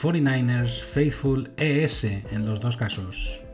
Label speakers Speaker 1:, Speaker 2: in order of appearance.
Speaker 1: 49ers Faithful ES en los dos casos.